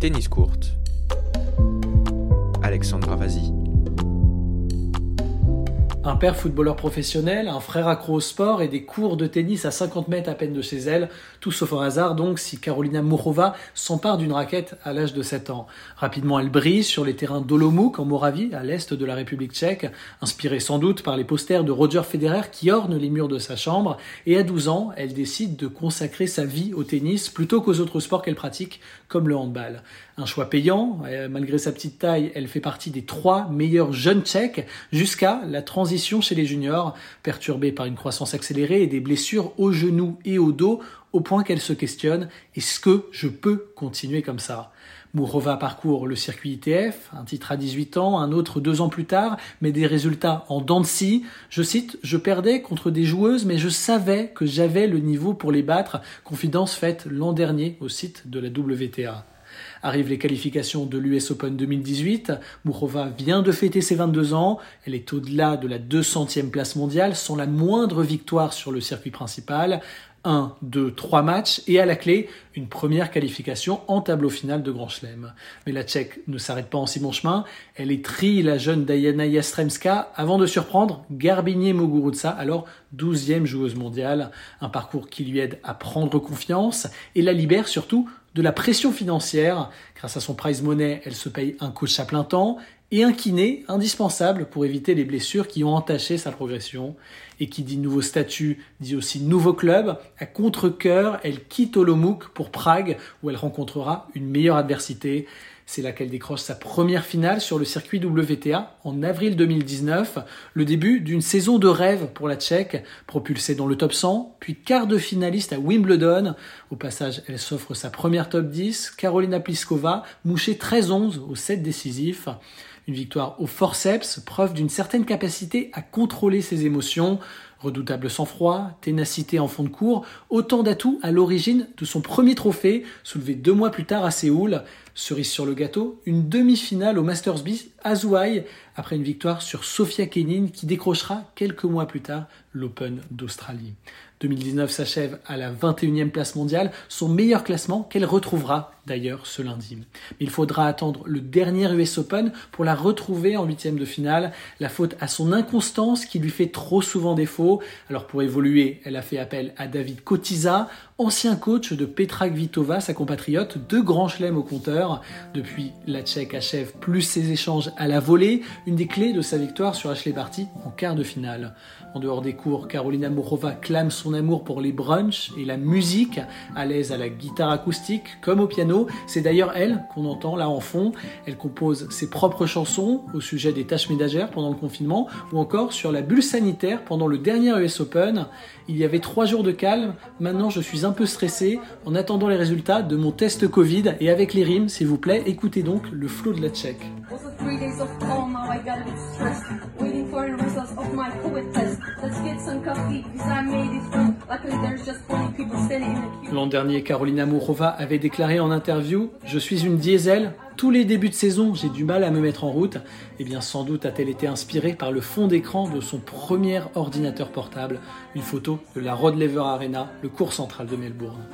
Tennis courte. Alexandra Vazi. Un père footballeur professionnel, un frère accro au sport et des cours de tennis à 50 mètres à peine de chez elle, tout sauf au hasard donc si Carolina Mourova s'empare d'une raquette à l'âge de 7 ans. Rapidement elle brise sur les terrains d'Olomouc en Moravie, à l'est de la République tchèque, inspirée sans doute par les posters de Roger Federer qui ornent les murs de sa chambre, et à 12 ans elle décide de consacrer sa vie au tennis plutôt qu'aux autres sports qu'elle pratique, comme le handball. Un choix payant, euh, malgré sa petite taille, elle fait partie des trois meilleurs jeunes tchèques jusqu'à la transition chez les juniors, perturbée par une croissance accélérée et des blessures au genou et au dos, au point qu'elle se questionne est-ce que je peux continuer comme ça? Mourova parcourt le circuit ITF, un titre à 18 ans, un autre deux ans plus tard, mais des résultats en dents de scie. Je cite, je perdais contre des joueuses, mais je savais que j'avais le niveau pour les battre. Confidence faite l'an dernier au site de la WTA. Arrivent les qualifications de l'US Open 2018. Mourova vient de fêter ses 22 ans. Elle est au-delà de la 200e place mondiale sans la moindre victoire sur le circuit principal. 1, 2, 3 matchs et à la clé, une première qualification en tableau final de Grand Chelem. Mais la Tchèque ne s'arrête pas en si bon chemin. Elle étrie la jeune Diana Jastremska avant de surprendre Garbinier Muguruza, alors 12e joueuse mondiale. Un parcours qui lui aide à prendre confiance et la libère surtout de la pression financière. Grâce à son prize money, elle se paye un coach à plein temps et un kiné indispensable pour éviter les blessures qui ont entaché sa progression. Et qui dit nouveau statut dit aussi nouveau club. À contre-coeur, elle quitte Olomouc pour Prague où elle rencontrera une meilleure adversité. C'est là qu'elle décroche sa première finale sur le circuit WTA en avril 2019, le début d'une saison de rêve pour la Tchèque, propulsée dans le top 100, puis quart de finaliste à Wimbledon. Au passage, elle s'offre sa première top 10, Carolina Pliskova, mouchée 13-11 au set décisif. Une victoire au forceps, preuve d'une certaine capacité à contrôler ses émotions, Redoutable sang-froid, ténacité en fond de cours, autant d'atouts à l'origine de son premier trophée, soulevé deux mois plus tard à Séoul. Cerise sur le gâteau, une demi-finale au Masters B à Zouaï, après une victoire sur Sofia Kenin qui décrochera quelques mois plus tard l'Open d'Australie. 2019 s'achève à la 21e place mondiale, son meilleur classement qu'elle retrouvera d'ailleurs ce lundi. Mais il faudra attendre le dernier US Open pour la retrouver en huitième de finale, la faute à son inconstance qui lui fait trop souvent défaut. Alors pour évoluer, elle a fait appel à David Kotiza, ancien coach de Petra Kvitova, sa compatriote, deux grands chelems au compteur. Depuis, la Tchèque achève plus ses échanges à la volée, une des clés de sa victoire sur Ashley Barty en quart de finale. En dehors des cours, Carolina Mourova clame son amour pour les brunchs et la musique, à l'aise à la guitare acoustique comme au piano. C'est d'ailleurs elle qu'on entend là en fond. Elle compose ses propres chansons au sujet des tâches ménagères pendant le confinement ou encore sur la bulle sanitaire pendant le dernier US Open. Il y avait trois jours de calme, maintenant je suis un peu stressé en attendant les résultats de mon test Covid et avec les rimes, s'il vous plaît, écoutez donc le flot de la tchèque. L'an dernier, Carolina Mourova avait déclaré en interview Je suis une diesel. Tous les débuts de saison, j'ai du mal à me mettre en route. Eh bien, sans doute a-t-elle été inspirée par le fond d'écran de son premier ordinateur portable, une photo de la Rod Laver Arena, le cours central de Melbourne.